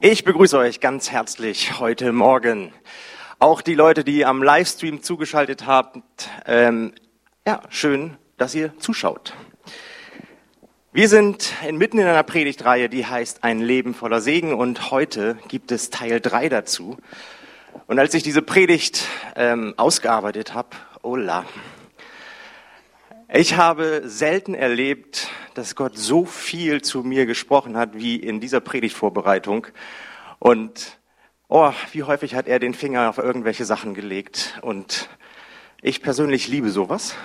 Ich begrüße euch ganz herzlich heute Morgen. Auch die Leute, die am Livestream zugeschaltet haben, ähm, ja, schön, dass ihr zuschaut. Wir sind inmitten in einer Predigtreihe, die heißt Ein Leben voller Segen und heute gibt es Teil drei dazu. Und als ich diese Predigt ähm, ausgearbeitet habe, Ola, ich habe selten erlebt, dass Gott so viel zu mir gesprochen hat wie in dieser Predigtvorbereitung. Und oh, wie häufig hat er den Finger auf irgendwelche Sachen gelegt. Und ich persönlich liebe sowas.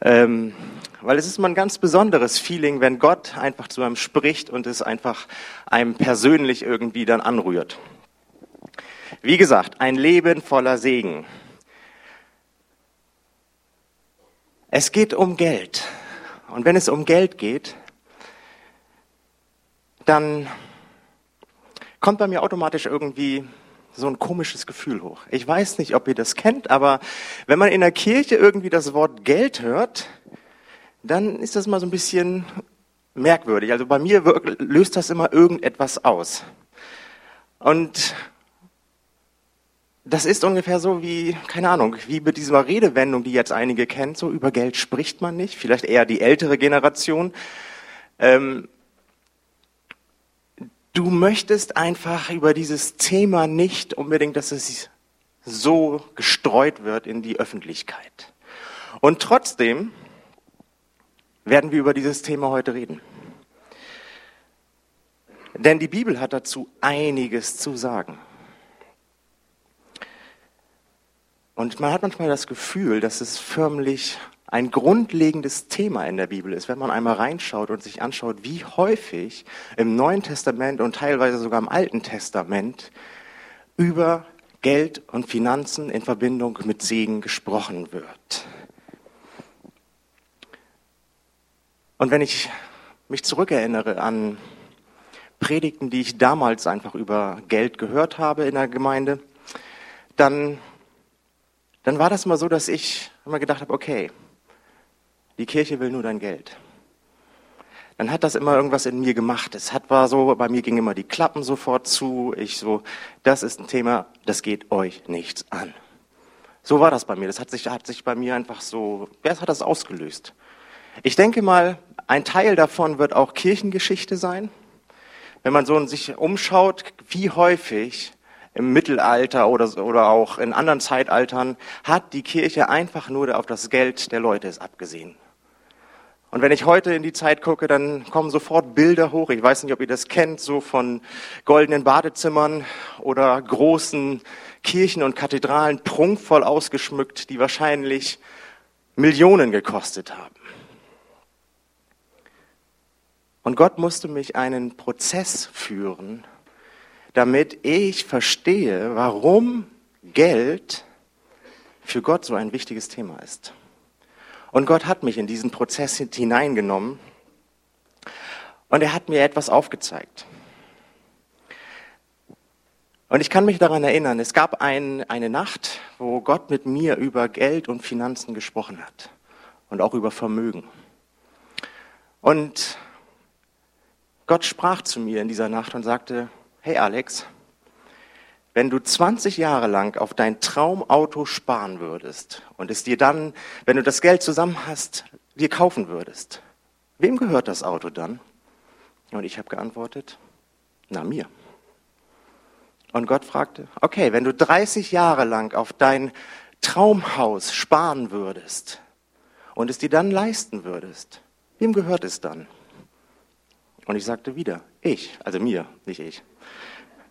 Ähm, weil es ist mal ein ganz besonderes Feeling, wenn Gott einfach zu einem spricht und es einfach einem persönlich irgendwie dann anrührt. Wie gesagt, ein Leben voller Segen. Es geht um Geld. Und wenn es um Geld geht, dann kommt bei mir automatisch irgendwie so ein komisches Gefühl hoch. Ich weiß nicht, ob ihr das kennt, aber wenn man in der Kirche irgendwie das Wort Geld hört, dann ist das mal so ein bisschen merkwürdig. Also bei mir löst das immer irgendetwas aus. Und das ist ungefähr so wie, keine Ahnung, wie mit dieser Redewendung, die jetzt einige kennen, so über Geld spricht man nicht, vielleicht eher die ältere Generation. Ähm, du möchtest einfach über dieses Thema nicht unbedingt, dass es so gestreut wird in die Öffentlichkeit. Und trotzdem werden wir über dieses Thema heute reden. Denn die Bibel hat dazu einiges zu sagen. Und man hat manchmal das Gefühl, dass es förmlich ein grundlegendes Thema in der Bibel ist, wenn man einmal reinschaut und sich anschaut, wie häufig im Neuen Testament und teilweise sogar im Alten Testament über Geld und Finanzen in Verbindung mit Segen gesprochen wird. Und wenn ich mich zurückerinnere an Predigten, die ich damals einfach über Geld gehört habe in der Gemeinde, dann dann war das mal so, dass ich immer gedacht habe, okay, die Kirche will nur dein Geld. Dann hat das immer irgendwas in mir gemacht. Es hat war so, bei mir gingen immer die Klappen sofort zu. Ich so, das ist ein Thema, das geht euch nichts an. So war das bei mir. Das hat sich, hat sich bei mir einfach so, wer hat das ausgelöst? Ich denke mal, ein Teil davon wird auch Kirchengeschichte sein. Wenn man so sich umschaut, wie häufig im Mittelalter oder, oder auch in anderen Zeitaltern hat die Kirche einfach nur auf das Geld der Leute abgesehen. Und wenn ich heute in die Zeit gucke, dann kommen sofort Bilder hoch. Ich weiß nicht, ob ihr das kennt, so von goldenen Badezimmern oder großen Kirchen und Kathedralen prunkvoll ausgeschmückt, die wahrscheinlich Millionen gekostet haben. Und Gott musste mich einen Prozess führen, damit ich verstehe, warum Geld für Gott so ein wichtiges Thema ist. Und Gott hat mich in diesen Prozess hineingenommen und er hat mir etwas aufgezeigt. Und ich kann mich daran erinnern, es gab ein, eine Nacht, wo Gott mit mir über Geld und Finanzen gesprochen hat und auch über Vermögen. Und Gott sprach zu mir in dieser Nacht und sagte, hey Alex, wenn du 20 Jahre lang auf dein Traumauto sparen würdest und es dir dann, wenn du das Geld zusammen hast, dir kaufen würdest, wem gehört das Auto dann? Und ich habe geantwortet, na mir. Und Gott fragte, okay, wenn du 30 Jahre lang auf dein Traumhaus sparen würdest und es dir dann leisten würdest, wem gehört es dann? Und ich sagte wieder, ich, also mir, nicht ich.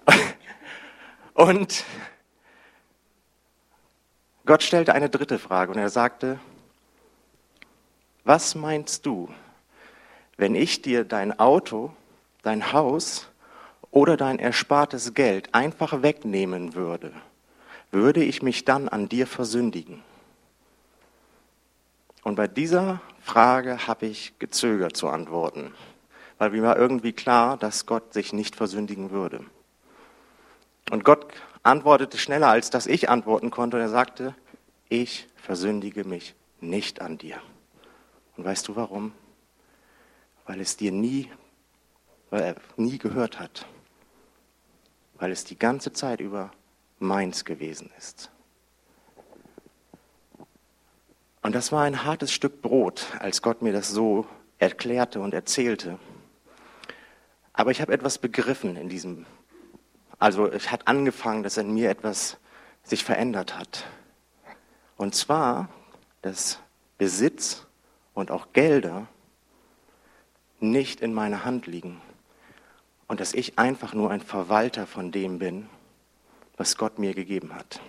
Und Gott stellte eine dritte Frage und er sagte, was meinst du, wenn ich dir dein Auto, dein Haus oder dein erspartes Geld einfach wegnehmen würde? Würde ich mich dann an dir versündigen? Und bei dieser Frage habe ich gezögert zu antworten weil mir war irgendwie klar, dass Gott sich nicht versündigen würde. Und Gott antwortete schneller, als dass ich antworten konnte. Und er sagte, ich versündige mich nicht an dir. Und weißt du warum? Weil es dir nie, weil er nie gehört hat. weil es die ganze Zeit über meins gewesen ist. Und das war ein hartes Stück Brot, als Gott mir das so erklärte und erzählte. Aber ich habe etwas begriffen in diesem, also es hat angefangen, dass in mir etwas sich verändert hat. Und zwar, dass Besitz und auch Gelder nicht in meiner Hand liegen und dass ich einfach nur ein Verwalter von dem bin, was Gott mir gegeben hat.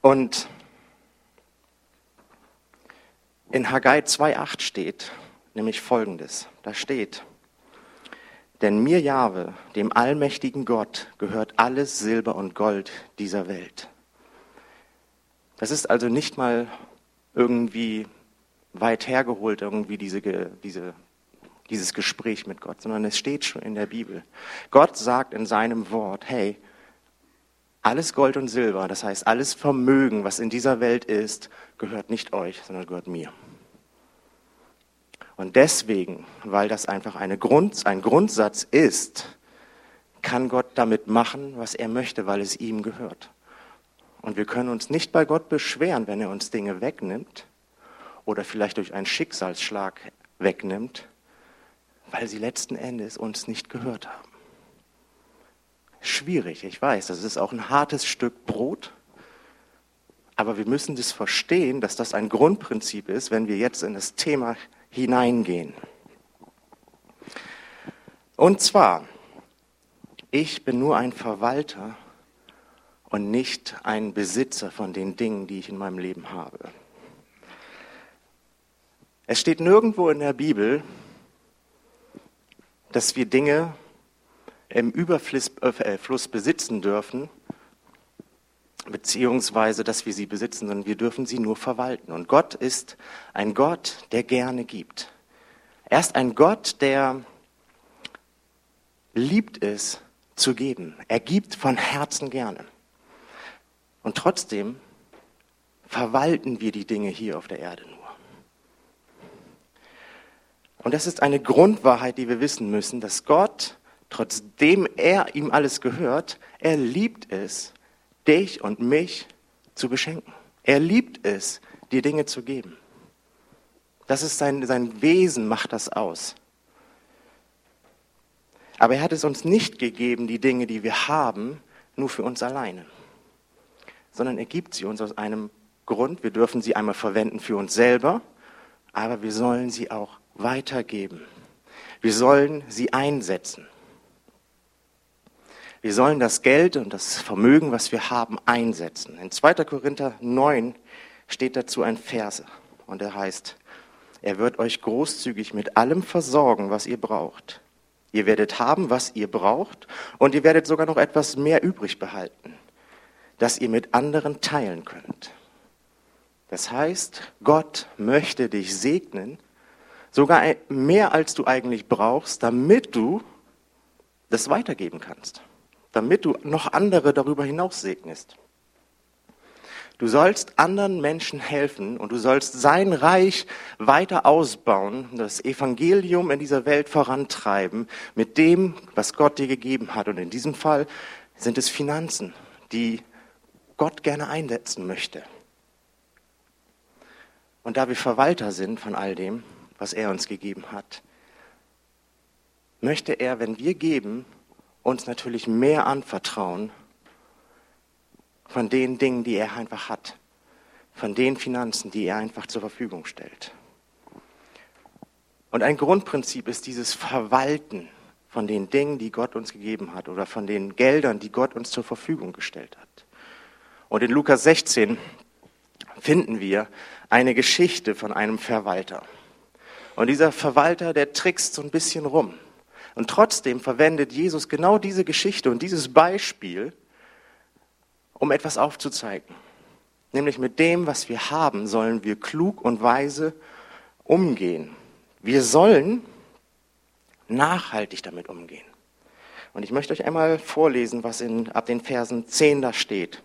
Und in Haggai 2.8 steht nämlich Folgendes. Da steht, denn mir Jahwe, dem allmächtigen Gott, gehört alles Silber und Gold dieser Welt. Das ist also nicht mal irgendwie weit hergeholt, irgendwie diese, diese, dieses Gespräch mit Gott, sondern es steht schon in der Bibel. Gott sagt in seinem Wort, hey, alles Gold und Silber, das heißt alles Vermögen, was in dieser Welt ist, gehört nicht euch, sondern gehört mir. Und deswegen, weil das einfach Grund, ein Grundsatz ist, kann Gott damit machen, was er möchte, weil es ihm gehört. Und wir können uns nicht bei Gott beschweren, wenn er uns Dinge wegnimmt oder vielleicht durch einen Schicksalsschlag wegnimmt, weil sie letzten Endes uns nicht gehört haben. Schwierig, ich weiß, das ist auch ein hartes Stück Brot, aber wir müssen das verstehen, dass das ein Grundprinzip ist, wenn wir jetzt in das Thema hineingehen. Und zwar, ich bin nur ein Verwalter und nicht ein Besitzer von den Dingen, die ich in meinem Leben habe. Es steht nirgendwo in der Bibel, dass wir Dinge im Überfluss äh, besitzen dürfen, beziehungsweise dass wir sie besitzen, sondern wir dürfen sie nur verwalten. Und Gott ist ein Gott, der gerne gibt. Er ist ein Gott, der liebt es zu geben. Er gibt von Herzen gerne. Und trotzdem verwalten wir die Dinge hier auf der Erde nur. Und das ist eine Grundwahrheit, die wir wissen müssen, dass Gott, trotzdem er ihm alles gehört, er liebt es, dich und mich zu beschenken. Er liebt es, dir Dinge zu geben. Das ist sein, sein Wesen, macht das aus. Aber er hat es uns nicht gegeben, die Dinge, die wir haben, nur für uns alleine, sondern er gibt sie uns aus einem Grund. Wir dürfen sie einmal verwenden für uns selber, aber wir sollen sie auch weitergeben. Wir sollen sie einsetzen. Wir sollen das Geld und das Vermögen, was wir haben, einsetzen. In 2. Korinther 9 steht dazu ein Verse und er heißt, er wird euch großzügig mit allem versorgen, was ihr braucht. Ihr werdet haben, was ihr braucht und ihr werdet sogar noch etwas mehr übrig behalten, das ihr mit anderen teilen könnt. Das heißt, Gott möchte dich segnen, sogar mehr als du eigentlich brauchst, damit du das weitergeben kannst damit du noch andere darüber hinaus segnest. Du sollst anderen Menschen helfen und du sollst sein Reich weiter ausbauen, das Evangelium in dieser Welt vorantreiben mit dem, was Gott dir gegeben hat. Und in diesem Fall sind es Finanzen, die Gott gerne einsetzen möchte. Und da wir Verwalter sind von all dem, was er uns gegeben hat, möchte er, wenn wir geben, uns natürlich mehr anvertrauen von den Dingen, die er einfach hat, von den Finanzen, die er einfach zur Verfügung stellt. Und ein Grundprinzip ist dieses Verwalten von den Dingen, die Gott uns gegeben hat oder von den Geldern, die Gott uns zur Verfügung gestellt hat. Und in Lukas 16 finden wir eine Geschichte von einem Verwalter. Und dieser Verwalter, der trickst so ein bisschen rum. Und trotzdem verwendet Jesus genau diese Geschichte und dieses Beispiel, um etwas aufzuzeigen. Nämlich mit dem, was wir haben, sollen wir klug und weise umgehen. Wir sollen nachhaltig damit umgehen. Und ich möchte euch einmal vorlesen, was in, ab den Versen 10 da steht.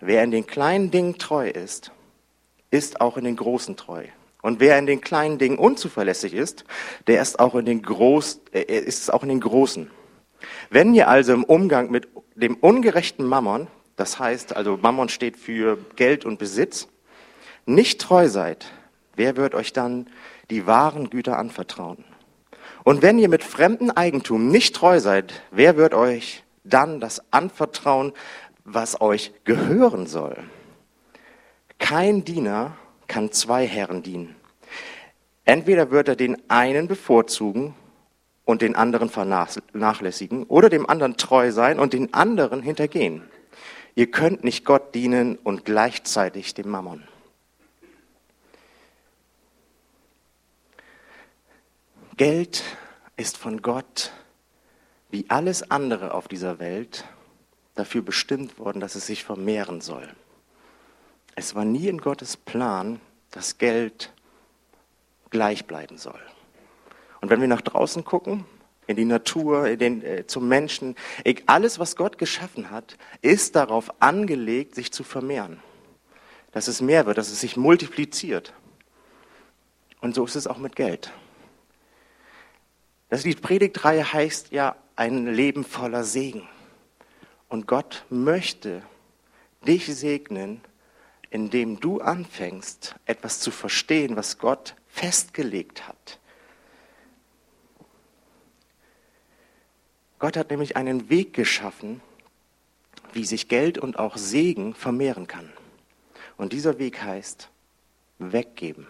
Wer in den kleinen Dingen treu ist, ist auch in den großen treu. Und wer in den kleinen Dingen unzuverlässig ist, der ist auch in den, Groß, äh, ist auch in den großen. Wenn ihr also im Umgang mit dem ungerechten Mammon, das heißt also Mammon steht für Geld und Besitz, nicht treu seid, wer wird euch dann die wahren Güter anvertrauen? Und wenn ihr mit fremdem Eigentum nicht treu seid, wer wird euch dann das anvertrauen, was euch gehören soll? Kein Diener kann zwei Herren dienen. Entweder wird er den einen bevorzugen und den anderen vernachlässigen oder dem anderen treu sein und den anderen hintergehen. Ihr könnt nicht Gott dienen und gleichzeitig dem Mammon. Geld ist von Gott wie alles andere auf dieser Welt dafür bestimmt worden, dass es sich vermehren soll. Es war nie in Gottes Plan, dass Geld gleich bleiben soll. Und wenn wir nach draußen gucken, in die Natur, in den, äh, zum Menschen, alles, was Gott geschaffen hat, ist darauf angelegt, sich zu vermehren. Dass es mehr wird, dass es sich multipliziert. Und so ist es auch mit Geld. Das Lied Predigtreihe heißt ja ein Leben voller Segen. Und Gott möchte dich segnen, indem du anfängst, etwas zu verstehen, was Gott festgelegt hat. Gott hat nämlich einen Weg geschaffen, wie sich Geld und auch Segen vermehren kann. Und dieser Weg heißt weggeben.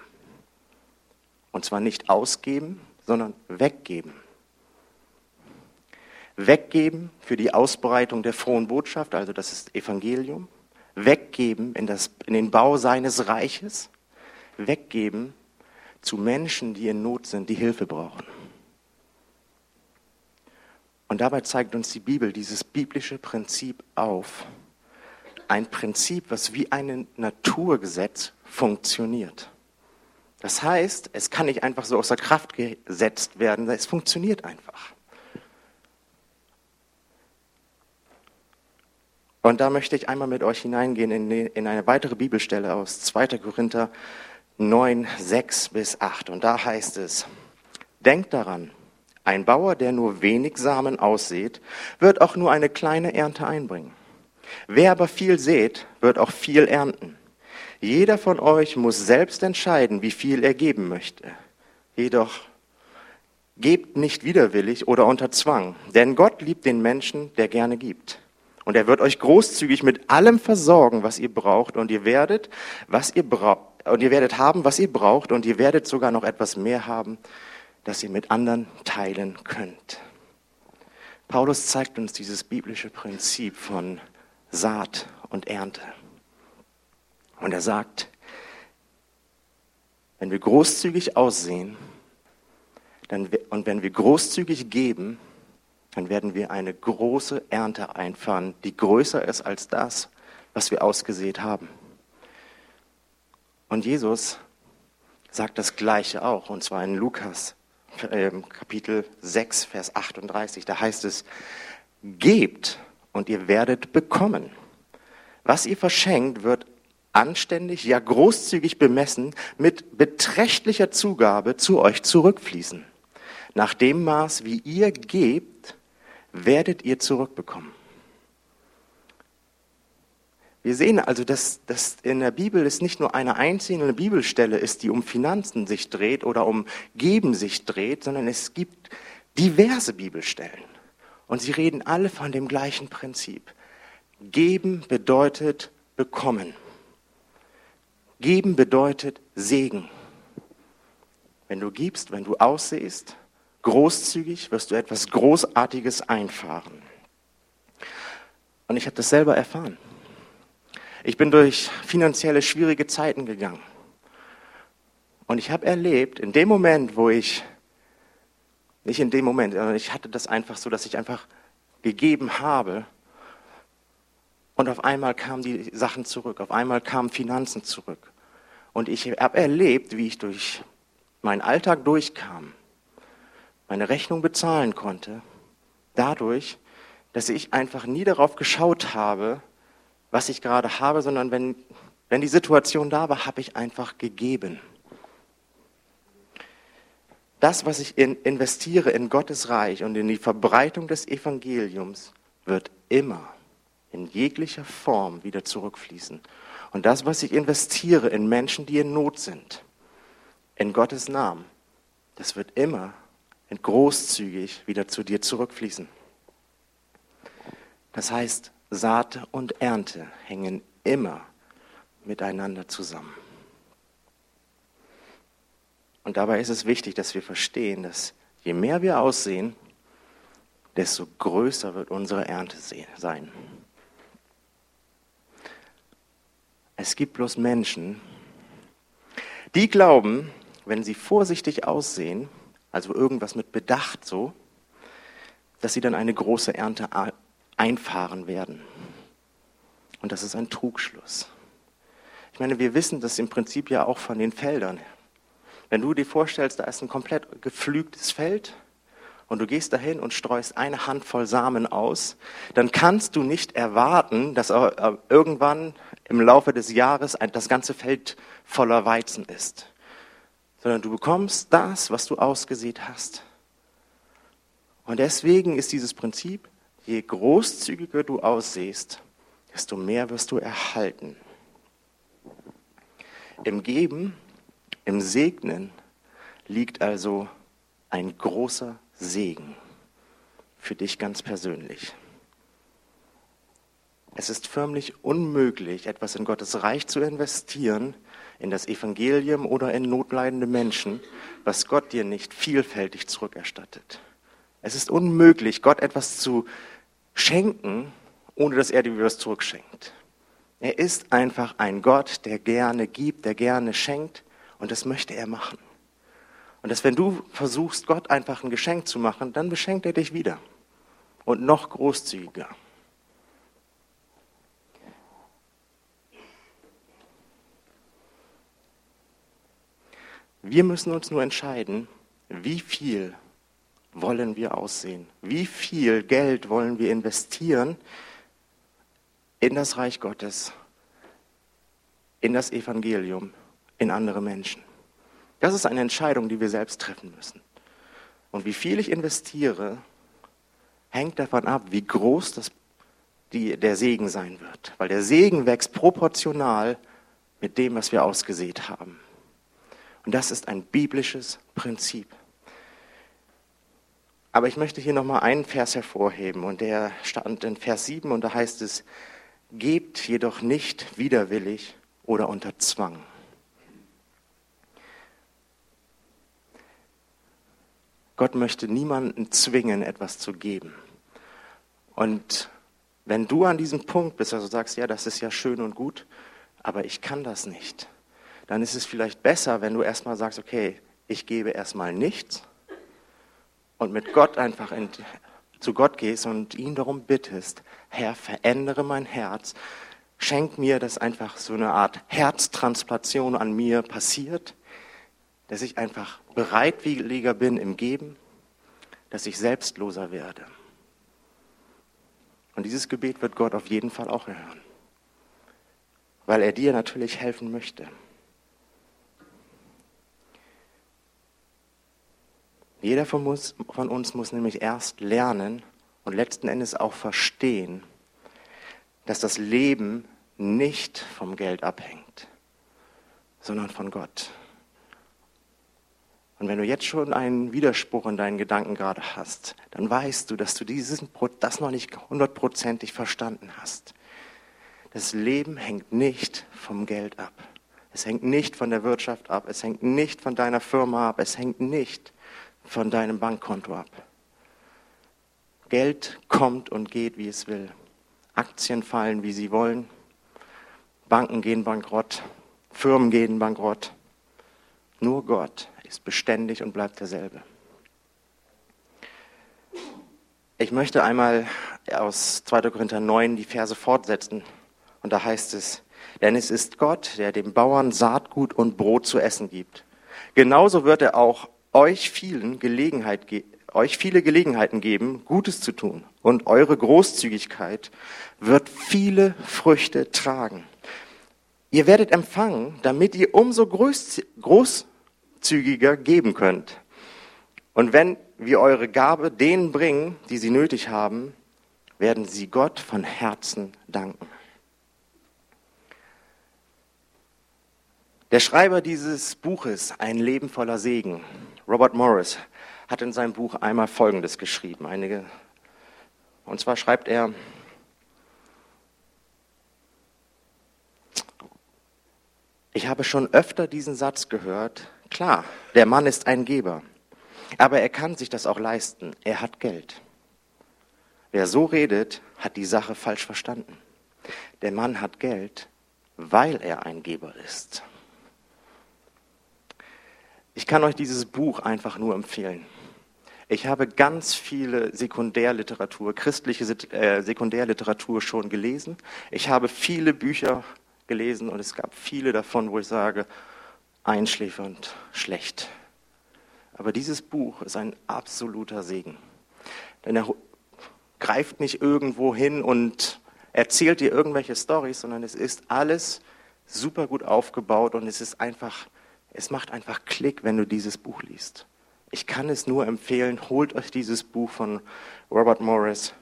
Und zwar nicht ausgeben, sondern weggeben. Weggeben für die Ausbreitung der frohen Botschaft, also das ist Evangelium. Weggeben in, das, in den Bau seines Reiches. Weggeben zu Menschen, die in Not sind, die Hilfe brauchen. Und dabei zeigt uns die Bibel dieses biblische Prinzip auf. Ein Prinzip, was wie ein Naturgesetz funktioniert. Das heißt, es kann nicht einfach so außer Kraft gesetzt werden, es funktioniert einfach. Und da möchte ich einmal mit euch hineingehen in, in eine weitere Bibelstelle aus 2. Korinther 9, 6 bis 8. Und da heißt es, denkt daran, ein Bauer, der nur wenig Samen aussät, wird auch nur eine kleine Ernte einbringen. Wer aber viel sät, wird auch viel ernten. Jeder von euch muss selbst entscheiden, wie viel er geben möchte. Jedoch gebt nicht widerwillig oder unter Zwang, denn Gott liebt den Menschen, der gerne gibt. Und er wird euch großzügig mit allem versorgen, was ihr braucht, und ihr werdet, was ihr braucht, und ihr werdet haben, was ihr braucht, und ihr werdet sogar noch etwas mehr haben, das ihr mit anderen teilen könnt. Paulus zeigt uns dieses biblische Prinzip von Saat und Ernte. Und er sagt, wenn wir großzügig aussehen dann, und wenn wir großzügig geben, dann werden wir eine große Ernte einfahren, die größer ist als das, was wir ausgesät haben. Und Jesus sagt das Gleiche auch, und zwar in Lukas äh, Kapitel 6, Vers 38. Da heißt es, gebt und ihr werdet bekommen. Was ihr verschenkt, wird anständig, ja großzügig bemessen, mit beträchtlicher Zugabe zu euch zurückfließen. Nach dem Maß, wie ihr gebt, werdet ihr zurückbekommen. Wir sehen also, dass, dass in der Bibel es nicht nur eine einzelne Bibelstelle ist, die um Finanzen sich dreht oder um Geben sich dreht, sondern es gibt diverse Bibelstellen. Und sie reden alle von dem gleichen Prinzip. Geben bedeutet bekommen. Geben bedeutet Segen. Wenn du gibst, wenn du aussehst, großzügig, wirst du etwas Großartiges einfahren. Und ich habe das selber erfahren. Ich bin durch finanzielle schwierige Zeiten gegangen. Und ich habe erlebt, in dem Moment, wo ich, nicht in dem Moment, sondern ich hatte das einfach so, dass ich einfach gegeben habe, und auf einmal kamen die Sachen zurück, auf einmal kamen Finanzen zurück. Und ich habe erlebt, wie ich durch meinen Alltag durchkam, meine Rechnung bezahlen konnte, dadurch, dass ich einfach nie darauf geschaut habe, was ich gerade habe, sondern wenn, wenn die Situation da war, habe ich einfach gegeben. Das, was ich in, investiere in Gottes Reich und in die Verbreitung des Evangeliums, wird immer in jeglicher Form wieder zurückfließen. Und das, was ich investiere in Menschen, die in Not sind, in Gottes Namen, das wird immer großzügig wieder zu dir zurückfließen. Das heißt, Saat und Ernte hängen immer miteinander zusammen. Und dabei ist es wichtig, dass wir verstehen, dass je mehr wir aussehen, desto größer wird unsere Ernte sein. Es gibt bloß Menschen, die glauben, wenn sie vorsichtig aussehen, also irgendwas mit Bedacht so, dass sie dann eine große Ernte einfahren werden. Und das ist ein Trugschluss. Ich meine, wir wissen das im Prinzip ja auch von den Feldern. Wenn du dir vorstellst, da ist ein komplett gepflügtes Feld und du gehst dahin und streust eine Handvoll Samen aus, dann kannst du nicht erwarten, dass irgendwann im Laufe des Jahres das ganze Feld voller Weizen ist, sondern du bekommst das, was du ausgesät hast. Und deswegen ist dieses Prinzip, je großzügiger du aussiehst, desto mehr wirst du erhalten. Im Geben, im Segnen liegt also ein großer Segen für dich ganz persönlich. Es ist förmlich unmöglich, etwas in Gottes Reich zu investieren, in das Evangelium oder in notleidende Menschen, was Gott dir nicht vielfältig zurückerstattet. Es ist unmöglich, Gott etwas zu schenken, ohne dass er dir was zurückschenkt. Er ist einfach ein Gott, der gerne gibt, der gerne schenkt und das möchte er machen. Und dass wenn du versuchst, Gott einfach ein Geschenk zu machen, dann beschenkt er dich wieder und noch großzügiger. Wir müssen uns nur entscheiden, wie viel wollen wir aussehen? Wie viel Geld wollen wir investieren in das Reich Gottes, in das Evangelium, in andere Menschen? Das ist eine Entscheidung, die wir selbst treffen müssen. Und wie viel ich investiere, hängt davon ab, wie groß das, die, der Segen sein wird. Weil der Segen wächst proportional mit dem, was wir ausgesät haben. Und das ist ein biblisches Prinzip. Aber ich möchte hier nochmal einen Vers hervorheben und der stand in Vers 7 und da heißt es, gebt jedoch nicht widerwillig oder unter Zwang. Gott möchte niemanden zwingen, etwas zu geben. Und wenn du an diesem Punkt bist, also sagst, ja, das ist ja schön und gut, aber ich kann das nicht, dann ist es vielleicht besser, wenn du erstmal sagst, okay, ich gebe erstmal nichts und mit Gott einfach in, zu Gott gehst und ihn darum bittest, Herr, verändere mein Herz, schenk mir, dass einfach so eine Art Herztransplantation an mir passiert, dass ich einfach bereitwilliger bin im Geben, dass ich selbstloser werde. Und dieses Gebet wird Gott auf jeden Fall auch erhören, weil er dir natürlich helfen möchte. Jeder von uns, von uns muss nämlich erst lernen und letzten Endes auch verstehen, dass das Leben nicht vom Geld abhängt, sondern von Gott. Und wenn du jetzt schon einen Widerspruch in deinen Gedanken gerade hast, dann weißt du, dass du dieses, das noch nicht hundertprozentig verstanden hast. Das Leben hängt nicht vom Geld ab. Es hängt nicht von der Wirtschaft ab. Es hängt nicht von deiner Firma ab. Es hängt nicht von deinem Bankkonto ab. Geld kommt und geht, wie es will. Aktien fallen, wie sie wollen. Banken gehen bankrott. Firmen gehen bankrott. Nur Gott ist beständig und bleibt derselbe. Ich möchte einmal aus 2. Korinther 9 die Verse fortsetzen. Und da heißt es, denn es ist Gott, der dem Bauern Saatgut und Brot zu essen gibt. Genauso wird er auch euch vielen Gelegenheit, euch viele Gelegenheiten geben, Gutes zu tun. Und eure Großzügigkeit wird viele Früchte tragen. Ihr werdet empfangen, damit ihr umso großzügiger geben könnt. Und wenn wir eure Gabe denen bringen, die sie nötig haben, werden sie Gott von Herzen danken. Der Schreiber dieses Buches, Ein Leben voller Segen, Robert Morris, hat in seinem Buch einmal Folgendes geschrieben. Einige, und zwar schreibt er, ich habe schon öfter diesen Satz gehört, klar, der Mann ist ein Geber, aber er kann sich das auch leisten, er hat Geld. Wer so redet, hat die Sache falsch verstanden. Der Mann hat Geld, weil er ein Geber ist. Ich kann euch dieses Buch einfach nur empfehlen. Ich habe ganz viele Sekundärliteratur, christliche äh, Sekundärliteratur schon gelesen. Ich habe viele Bücher gelesen und es gab viele davon, wo ich sage, einschläfernd, schlecht. Aber dieses Buch ist ein absoluter Segen. Denn er greift nicht irgendwo hin und erzählt dir irgendwelche Storys, sondern es ist alles super gut aufgebaut und es ist einfach, es macht einfach Klick, wenn du dieses Buch liest. Ich kann es nur empfehlen, holt euch dieses Buch von Robert Morris,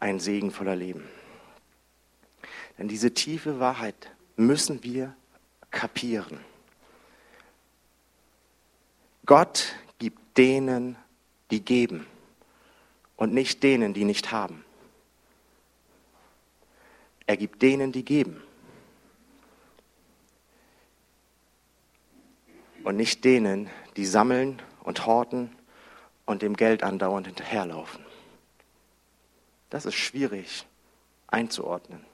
Ein Segen voller Leben. Denn diese tiefe Wahrheit müssen wir kapieren. Gott gibt denen, die geben und nicht denen, die nicht haben. Er gibt denen, die geben. Und nicht denen, die sammeln und horten und dem Geld andauernd hinterherlaufen. Das ist schwierig einzuordnen.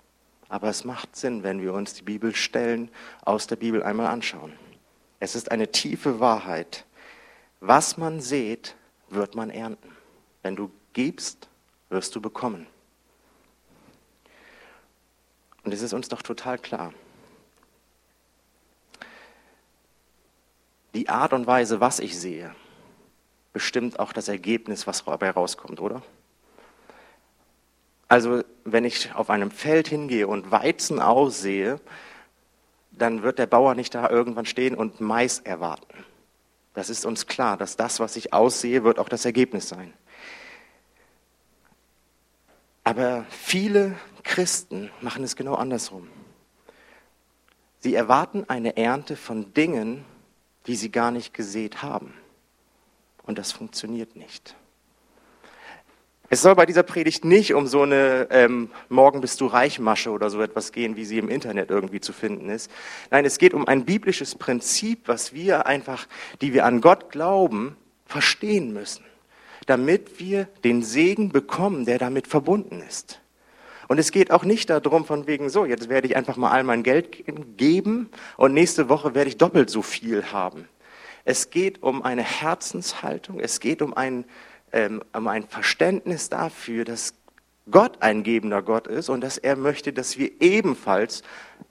Aber es macht Sinn, wenn wir uns die Bibelstellen aus der Bibel einmal anschauen. Es ist eine tiefe Wahrheit. Was man sät, wird man ernten. Wenn du gibst, wirst du bekommen. Und es ist uns doch total klar. Die Art und Weise, was ich sehe, bestimmt auch das Ergebnis, was dabei rauskommt, oder? Also wenn ich auf einem Feld hingehe und Weizen aussehe, dann wird der Bauer nicht da irgendwann stehen und Mais erwarten. Das ist uns klar, dass das, was ich aussehe, wird auch das Ergebnis sein. Aber viele Christen machen es genau andersrum. Sie erwarten eine Ernte von Dingen, die sie gar nicht gesät haben. Und das funktioniert nicht. Es soll bei dieser Predigt nicht um so eine ähm, Morgen bist du reich Masche oder so etwas gehen, wie sie im Internet irgendwie zu finden ist. Nein, es geht um ein biblisches Prinzip, was wir einfach, die wir an Gott glauben, verstehen müssen, damit wir den Segen bekommen, der damit verbunden ist. Und es geht auch nicht darum, von wegen, so, jetzt werde ich einfach mal all mein Geld geben und nächste Woche werde ich doppelt so viel haben. Es geht um eine Herzenshaltung, es geht um ein, ähm, um ein Verständnis dafür, dass Gott ein gebender Gott ist und dass er möchte, dass wir ebenfalls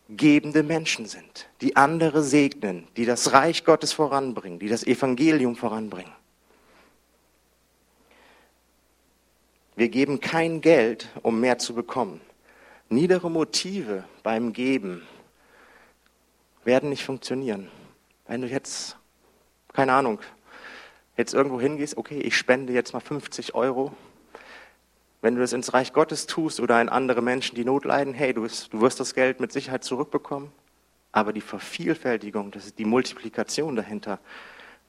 gebende Menschen sind, die andere segnen, die das Reich Gottes voranbringen, die das Evangelium voranbringen. Wir geben kein Geld, um mehr zu bekommen. Niedere Motive beim Geben werden nicht funktionieren. Wenn du jetzt, keine Ahnung, jetzt irgendwo hingehst, okay, ich spende jetzt mal 50 Euro. Wenn du das ins Reich Gottes tust oder in andere Menschen, die Not leiden, hey, du wirst, du wirst das Geld mit Sicherheit zurückbekommen. Aber die Vervielfältigung, das ist die Multiplikation dahinter,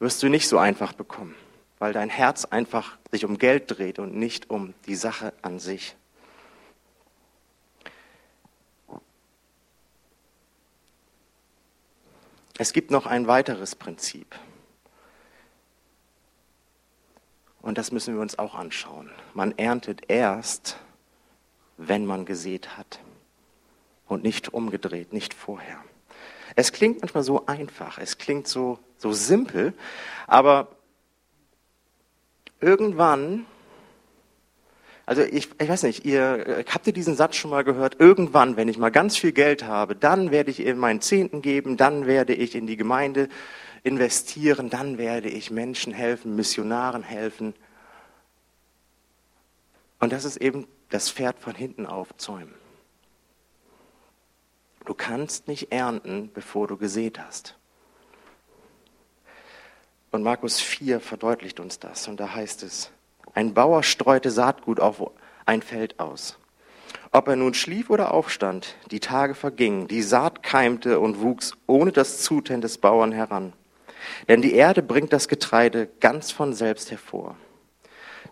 wirst du nicht so einfach bekommen weil dein Herz einfach sich um Geld dreht und nicht um die Sache an sich. Es gibt noch ein weiteres Prinzip. Und das müssen wir uns auch anschauen. Man erntet erst, wenn man gesät hat. Und nicht umgedreht, nicht vorher. Es klingt manchmal so einfach, es klingt so, so simpel, aber irgendwann, also ich, ich weiß nicht, ihr äh, habt ihr diesen Satz schon mal gehört? Irgendwann, wenn ich mal ganz viel Geld habe, dann werde ich in meinen Zehnten geben, dann werde ich in die Gemeinde investieren, dann werde ich Menschen helfen, Missionaren helfen. Und das ist eben das Pferd von hinten aufzäumen. Du kannst nicht ernten, bevor du gesät hast. Und Markus 4 verdeutlicht uns das. Und da heißt es, ein Bauer streute Saatgut auf ein Feld aus. Ob er nun schlief oder aufstand, die Tage vergingen, die Saat keimte und wuchs ohne das Zutun des Bauern heran. Denn die Erde bringt das Getreide ganz von selbst hervor.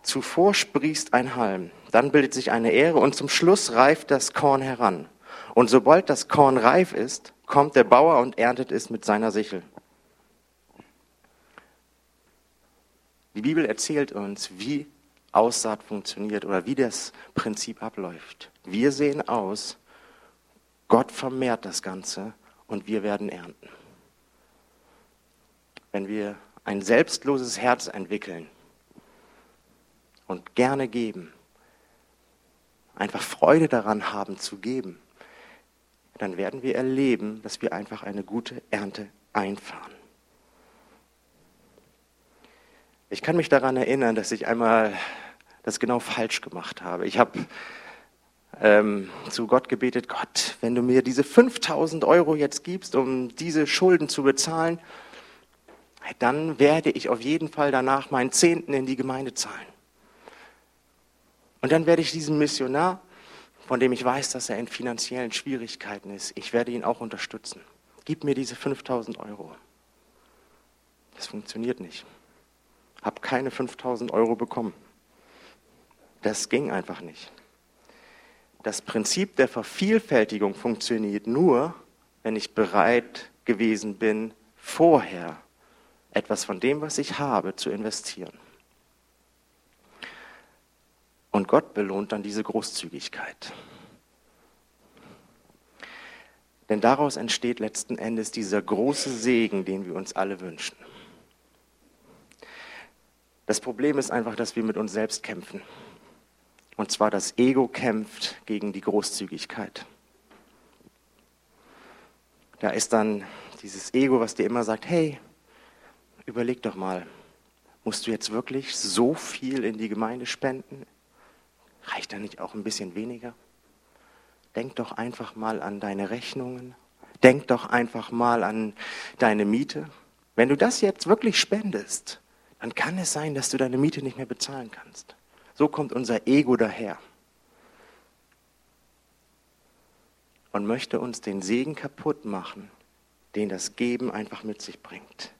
Zuvor sprießt ein Halm, dann bildet sich eine Ähre und zum Schluss reift das Korn heran. Und sobald das Korn reif ist, kommt der Bauer und erntet es mit seiner Sichel. Die Bibel erzählt uns, wie Aussaat funktioniert oder wie das Prinzip abläuft. Wir sehen aus, Gott vermehrt das Ganze und wir werden ernten. Wenn wir ein selbstloses Herz entwickeln und gerne geben, einfach Freude daran haben zu geben, dann werden wir erleben, dass wir einfach eine gute Ernte einfahren. Ich kann mich daran erinnern, dass ich einmal das genau falsch gemacht habe. Ich habe ähm, zu Gott gebetet, Gott, wenn du mir diese 5000 Euro jetzt gibst, um diese Schulden zu bezahlen, dann werde ich auf jeden Fall danach meinen Zehnten in die Gemeinde zahlen. Und dann werde ich diesen Missionar, von dem ich weiß, dass er in finanziellen Schwierigkeiten ist, ich werde ihn auch unterstützen. Gib mir diese 5000 Euro. Das funktioniert nicht habe keine 5000 Euro bekommen. Das ging einfach nicht. Das Prinzip der Vervielfältigung funktioniert nur, wenn ich bereit gewesen bin, vorher etwas von dem, was ich habe, zu investieren. Und Gott belohnt dann diese Großzügigkeit. Denn daraus entsteht letzten Endes dieser große Segen, den wir uns alle wünschen. Das Problem ist einfach, dass wir mit uns selbst kämpfen. Und zwar das Ego kämpft gegen die Großzügigkeit. Da ist dann dieses Ego, was dir immer sagt, hey, überleg doch mal, musst du jetzt wirklich so viel in die Gemeinde spenden? Reicht da nicht auch ein bisschen weniger? Denk doch einfach mal an deine Rechnungen. Denk doch einfach mal an deine Miete. Wenn du das jetzt wirklich spendest, dann kann es sein, dass du deine Miete nicht mehr bezahlen kannst. So kommt unser Ego daher und möchte uns den Segen kaputt machen, den das Geben einfach mit sich bringt.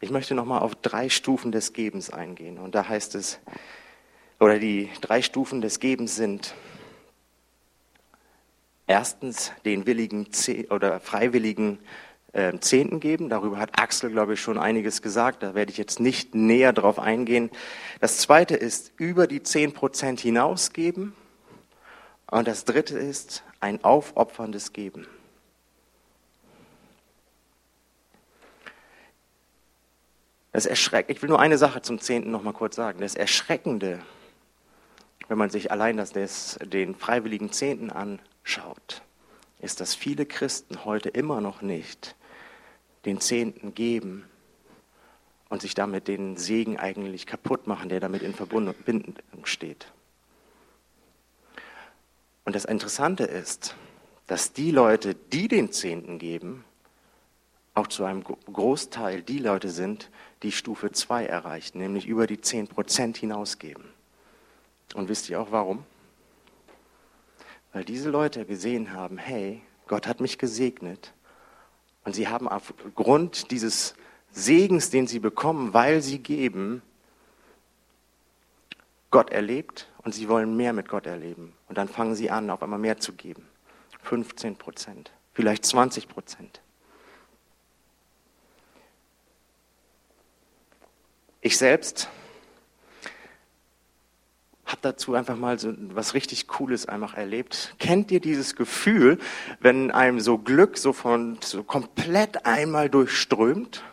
Ich möchte nochmal auf drei Stufen des Gebens eingehen. Und da heißt es, oder die drei Stufen des Gebens sind erstens den willigen oder freiwilligen äh, Zehnten geben. Darüber hat Axel, glaube ich, schon einiges gesagt. Da werde ich jetzt nicht näher drauf eingehen. Das zweite ist über die zehn Prozent hinausgeben. Und das dritte ist ein aufopferndes Geben. Das Erschreck ich will nur eine Sache zum Zehnten noch mal kurz sagen. Das Erschreckende, wenn man sich allein das, das, den freiwilligen Zehnten anschaut, ist, dass viele Christen heute immer noch nicht den Zehnten geben und sich damit den Segen eigentlich kaputt machen, der damit in Verbindung steht. Und das Interessante ist, dass die Leute, die den Zehnten geben, auch zu einem Großteil die Leute sind, die Stufe 2 erreichen, nämlich über die 10 Prozent hinausgeben. Und wisst ihr auch warum? Weil diese Leute gesehen haben, hey, Gott hat mich gesegnet und sie haben aufgrund dieses Segens, den sie bekommen, weil sie geben, Gott erlebt und sie wollen mehr mit Gott erleben. Und dann fangen sie an, auf einmal mehr zu geben. 15 Prozent, vielleicht 20 Prozent. Ich selbst habe dazu einfach mal so was richtig Cooles einfach erlebt. Kennt ihr dieses Gefühl, wenn einem so Glück so von so komplett einmal durchströmt?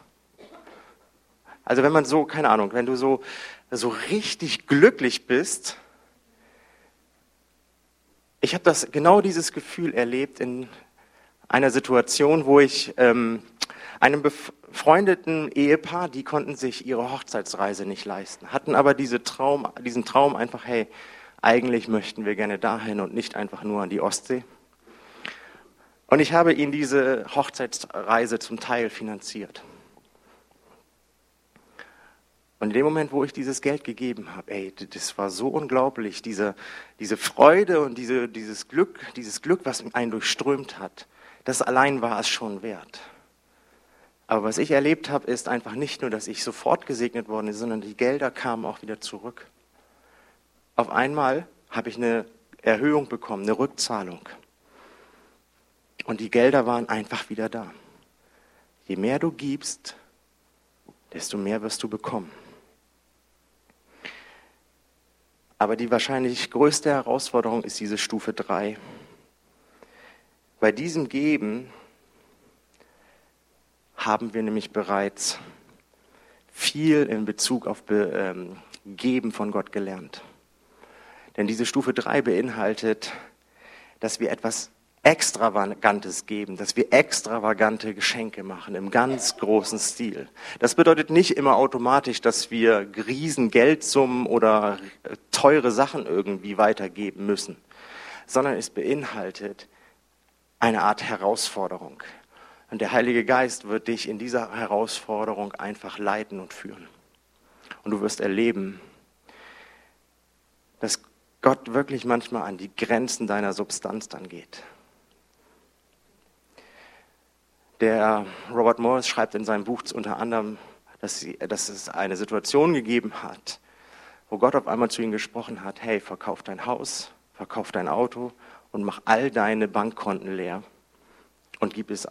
Also wenn man so, keine Ahnung, wenn du so so richtig glücklich bist. Ich habe das genau dieses Gefühl erlebt in einer Situation, wo ich ähm, einem befreundeten Ehepaar, die konnten sich ihre Hochzeitsreise nicht leisten, hatten aber diese Traum, diesen Traum einfach, hey, eigentlich möchten wir gerne dahin und nicht einfach nur an die Ostsee. Und ich habe ihn diese Hochzeitsreise zum Teil finanziert. Und in dem Moment, wo ich dieses Geld gegeben habe, ey, das war so unglaublich, diese, diese Freude und diese, dieses Glück, dieses Glück, was einen durchströmt hat, das allein war es schon wert. Aber was ich erlebt habe, ist einfach nicht nur, dass ich sofort gesegnet worden bin, sondern die Gelder kamen auch wieder zurück. Auf einmal habe ich eine Erhöhung bekommen, eine Rückzahlung. Und die Gelder waren einfach wieder da. Je mehr du gibst, desto mehr wirst du bekommen. Aber die wahrscheinlich größte Herausforderung ist diese Stufe 3. Bei diesem Geben haben wir nämlich bereits viel in Bezug auf Be ähm, Geben von Gott gelernt. Denn diese Stufe 3 beinhaltet, dass wir etwas Extravagantes geben, dass wir extravagante Geschenke machen im ganz großen Stil. Das bedeutet nicht immer automatisch, dass wir riesen Geldsummen oder äh, teure Sachen irgendwie weitergeben müssen, sondern es beinhaltet eine Art Herausforderung. Und der Heilige Geist wird dich in dieser Herausforderung einfach leiten und führen. Und du wirst erleben, dass Gott wirklich manchmal an die Grenzen deiner Substanz dann geht. Der Robert Morris schreibt in seinem Buch unter anderem, dass, sie, dass es eine Situation gegeben hat, wo Gott auf einmal zu ihm gesprochen hat, hey, verkauf dein Haus, verkauf dein Auto und mach all deine Bankkonten leer und gib es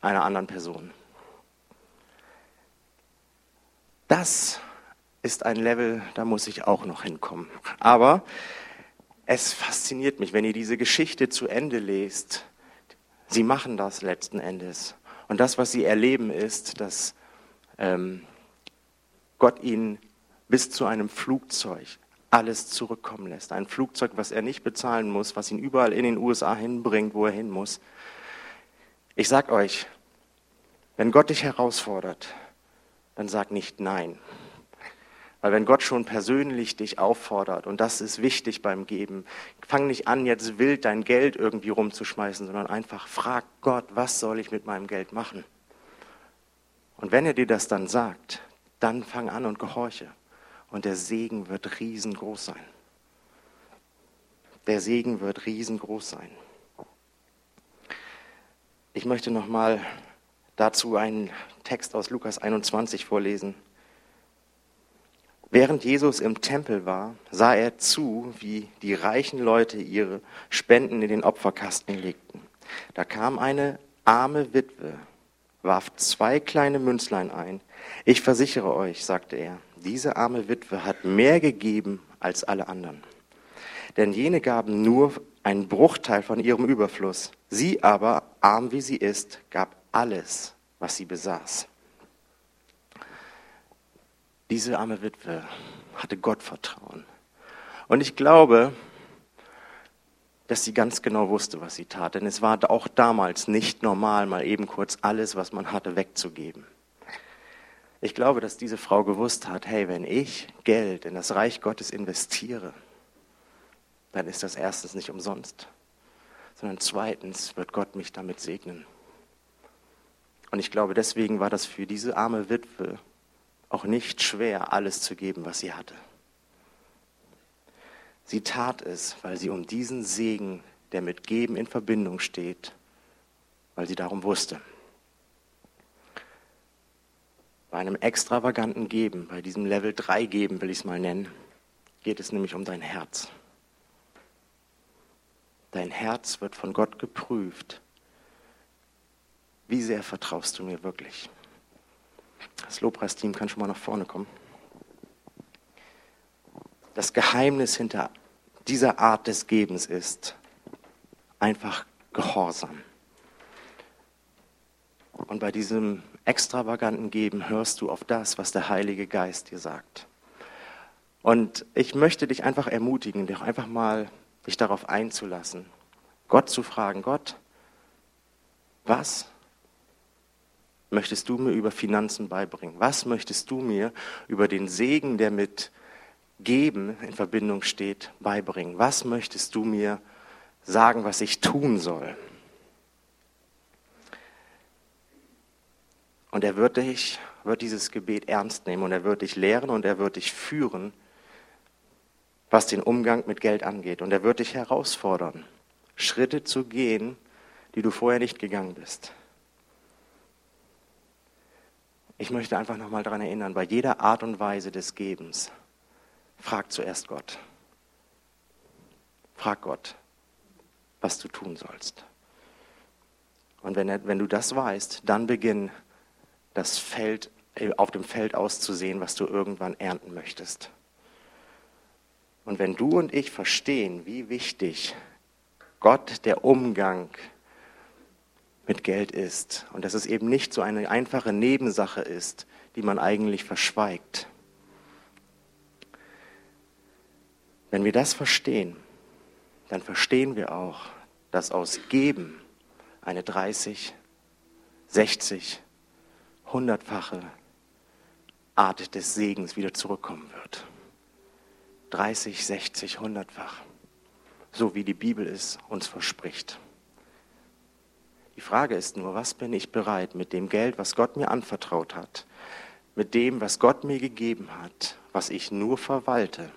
einer anderen Person. Das ist ein Level, da muss ich auch noch hinkommen. Aber es fasziniert mich, wenn ihr diese Geschichte zu Ende lest. Sie machen das letzten Endes. Und das, was sie erleben, ist, dass ähm, Gott ihnen bis zu einem Flugzeug alles zurückkommen lässt. Ein Flugzeug, was er nicht bezahlen muss, was ihn überall in den USA hinbringt, wo er hin muss. Ich sag euch, wenn Gott dich herausfordert, dann sag nicht nein. Weil wenn Gott schon persönlich dich auffordert, und das ist wichtig beim Geben, fang nicht an, jetzt wild dein Geld irgendwie rumzuschmeißen, sondern einfach frag Gott, was soll ich mit meinem Geld machen? Und wenn er dir das dann sagt, dann fang an und gehorche. Und der Segen wird riesengroß sein. Der Segen wird riesengroß sein. Ich möchte nochmal dazu einen Text aus Lukas 21 vorlesen. Während Jesus im Tempel war, sah er zu, wie die reichen Leute ihre Spenden in den Opferkasten legten. Da kam eine arme Witwe, warf zwei kleine Münzlein ein. Ich versichere euch, sagte er, diese arme Witwe hat mehr gegeben als alle anderen. Denn jene gaben nur einen Bruchteil von ihrem Überfluss. Sie aber, arm wie sie ist, gab alles, was sie besaß. Diese arme Witwe hatte Gottvertrauen. Und ich glaube, dass sie ganz genau wusste, was sie tat. Denn es war auch damals nicht normal, mal eben kurz alles, was man hatte, wegzugeben. Ich glaube, dass diese Frau gewusst hat, hey, wenn ich Geld in das Reich Gottes investiere, dann ist das erstens nicht umsonst, sondern zweitens wird Gott mich damit segnen. Und ich glaube, deswegen war das für diese arme Witwe auch nicht schwer, alles zu geben, was sie hatte. Sie tat es, weil sie um diesen Segen, der mit Geben in Verbindung steht, weil sie darum wusste. Bei einem extravaganten Geben, bei diesem Level 3 Geben will ich es mal nennen, geht es nämlich um dein Herz. Dein Herz wird von Gott geprüft. Wie sehr vertraust du mir wirklich? Das Lobpreisteam kann schon mal nach vorne kommen. Das Geheimnis hinter dieser Art des Gebens ist einfach Gehorsam. Und bei diesem extravaganten Geben hörst du auf das, was der Heilige Geist dir sagt. Und ich möchte dich einfach ermutigen, dich einfach mal sich darauf einzulassen. Gott zu fragen, Gott, was möchtest du mir über Finanzen beibringen? Was möchtest du mir über den Segen, der mit Geben in Verbindung steht, beibringen? Was möchtest du mir sagen, was ich tun soll? Und er wird dich, wird dieses Gebet ernst nehmen und er wird dich lehren und er wird dich führen was den Umgang mit Geld angeht. Und er wird dich herausfordern, Schritte zu gehen, die du vorher nicht gegangen bist. Ich möchte einfach nochmal daran erinnern, bei jeder Art und Weise des Gebens, frag zuerst Gott. Frag Gott, was du tun sollst. Und wenn, er, wenn du das weißt, dann beginn das Feld, auf dem Feld auszusehen, was du irgendwann ernten möchtest. Und wenn du und ich verstehen, wie wichtig Gott der Umgang mit Geld ist und dass es eben nicht so eine einfache Nebensache ist, die man eigentlich verschweigt. Wenn wir das verstehen, dann verstehen wir auch, dass aus Geben eine 30, 60, hundertfache Art des Segens wieder zurückkommen wird. 30, 60, hundertfach. So wie die Bibel es uns verspricht. Die Frage ist nur, was bin ich bereit mit dem Geld, was Gott mir anvertraut hat, mit dem, was Gott mir gegeben hat, was ich nur verwalte,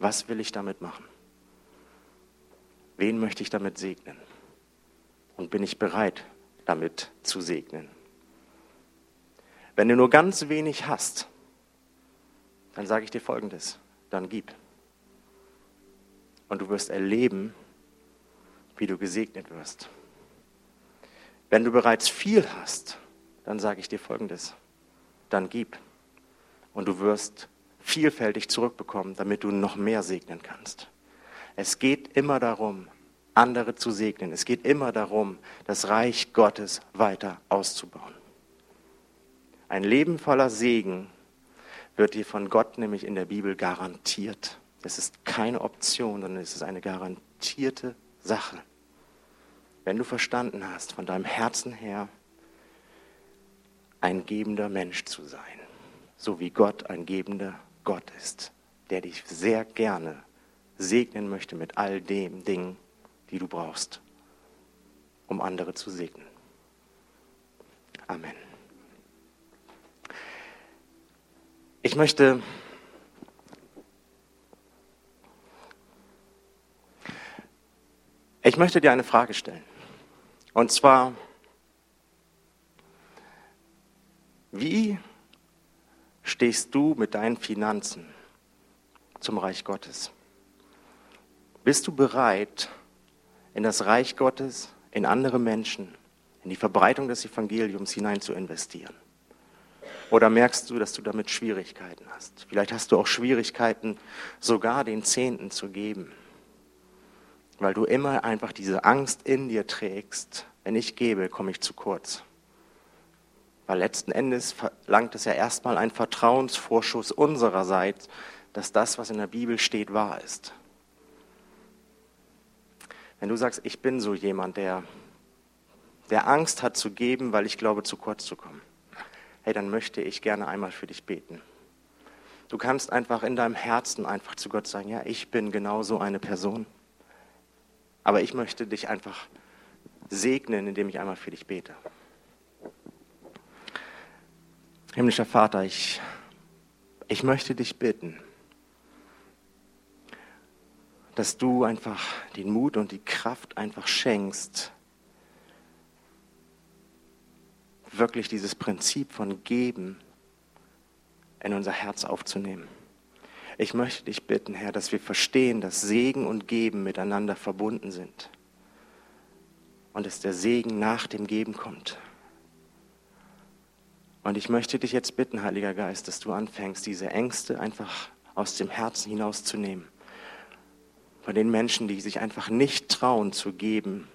was will ich damit machen? Wen möchte ich damit segnen? Und bin ich bereit, damit zu segnen? Wenn du nur ganz wenig hast, dann sage ich dir Folgendes, dann gib. Und du wirst erleben, wie du gesegnet wirst. Wenn du bereits viel hast, dann sage ich dir Folgendes, dann gib. Und du wirst vielfältig zurückbekommen, damit du noch mehr segnen kannst. Es geht immer darum, andere zu segnen. Es geht immer darum, das Reich Gottes weiter auszubauen. Ein Leben voller Segen wird dir von Gott nämlich in der Bibel garantiert. Es ist keine Option, sondern es ist eine garantierte Sache. Wenn du verstanden hast, von deinem Herzen her ein gebender Mensch zu sein, so wie Gott ein gebender Gott ist, der dich sehr gerne segnen möchte mit all den Dingen, die du brauchst, um andere zu segnen. Amen. Ich möchte ich möchte dir eine Frage stellen. Und zwar, wie stehst du mit deinen Finanzen zum Reich Gottes? Bist du bereit, in das Reich Gottes, in andere Menschen, in die Verbreitung des Evangeliums hinein zu investieren? Oder merkst du, dass du damit Schwierigkeiten hast? Vielleicht hast du auch Schwierigkeiten, sogar den Zehnten zu geben, weil du immer einfach diese Angst in dir trägst, wenn ich gebe, komme ich zu kurz. Weil letzten Endes verlangt es ja erstmal einen Vertrauensvorschuss unsererseits, dass das, was in der Bibel steht, wahr ist. Wenn du sagst, ich bin so jemand, der, der Angst hat zu geben, weil ich glaube, zu kurz zu kommen hey, dann möchte ich gerne einmal für dich beten. Du kannst einfach in deinem Herzen einfach zu Gott sagen, ja, ich bin genau so eine Person. Aber ich möchte dich einfach segnen, indem ich einmal für dich bete. Himmlischer Vater, ich, ich möchte dich bitten, dass du einfach den Mut und die Kraft einfach schenkst, wirklich dieses Prinzip von Geben in unser Herz aufzunehmen. Ich möchte dich bitten, Herr, dass wir verstehen, dass Segen und Geben miteinander verbunden sind und dass der Segen nach dem Geben kommt. Und ich möchte dich jetzt bitten, Heiliger Geist, dass du anfängst, diese Ängste einfach aus dem Herzen hinauszunehmen. Von den Menschen, die sich einfach nicht trauen zu geben,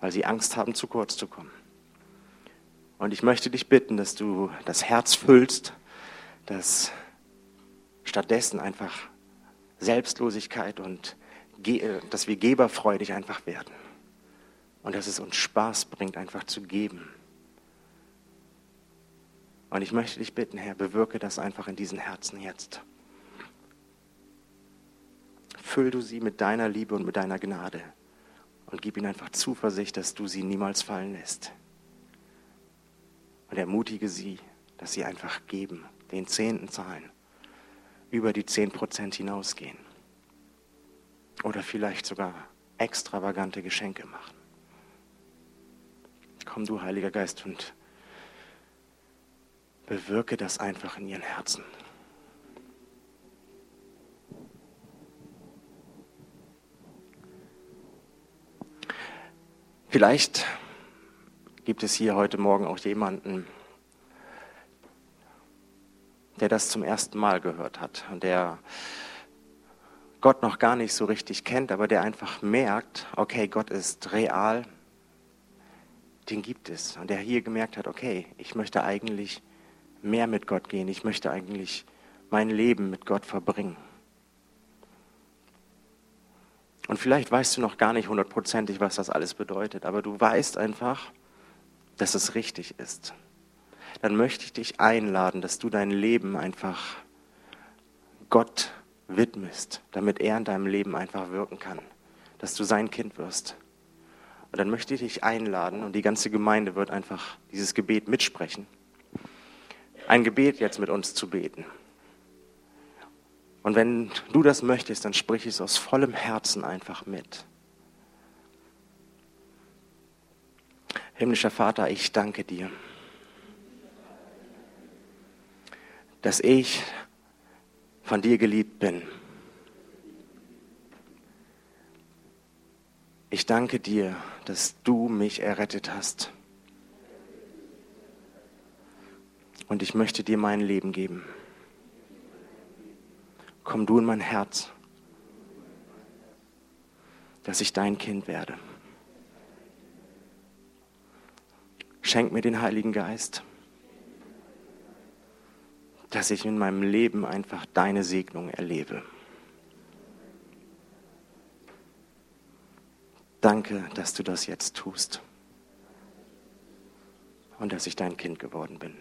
weil sie Angst haben, zu kurz zu kommen. Und ich möchte dich bitten, dass du das Herz füllst, dass stattdessen einfach Selbstlosigkeit und äh, dass wir geberfreudig einfach werden. Und dass es uns Spaß bringt, einfach zu geben. Und ich möchte dich bitten, Herr, bewirke das einfach in diesen Herzen jetzt. Füll du sie mit deiner Liebe und mit deiner Gnade und gib ihnen einfach Zuversicht, dass du sie niemals fallen lässt. Und ermutige sie, dass sie einfach geben, den Zehnten zahlen, über die zehn Prozent hinausgehen oder vielleicht sogar extravagante Geschenke machen. Komm du, Heiliger Geist, und bewirke das einfach in ihren Herzen. Vielleicht gibt es hier heute Morgen auch jemanden, der das zum ersten Mal gehört hat und der Gott noch gar nicht so richtig kennt, aber der einfach merkt, okay, Gott ist real, den gibt es. Und der hier gemerkt hat, okay, ich möchte eigentlich mehr mit Gott gehen, ich möchte eigentlich mein Leben mit Gott verbringen. Und vielleicht weißt du noch gar nicht hundertprozentig, was das alles bedeutet, aber du weißt einfach, dass es richtig ist. Dann möchte ich dich einladen, dass du dein Leben einfach Gott widmest, damit er in deinem Leben einfach wirken kann, dass du sein Kind wirst. Und dann möchte ich dich einladen und die ganze Gemeinde wird einfach dieses Gebet mitsprechen. Ein Gebet jetzt mit uns zu beten. Und wenn du das möchtest, dann sprich es aus vollem Herzen einfach mit. Himmlischer Vater, ich danke dir, dass ich von dir geliebt bin. Ich danke dir, dass du mich errettet hast. Und ich möchte dir mein Leben geben komm du in mein Herz, dass ich dein Kind werde. Schenk mir den Heiligen Geist, dass ich in meinem Leben einfach deine Segnung erlebe. Danke, dass du das jetzt tust und dass ich dein Kind geworden bin.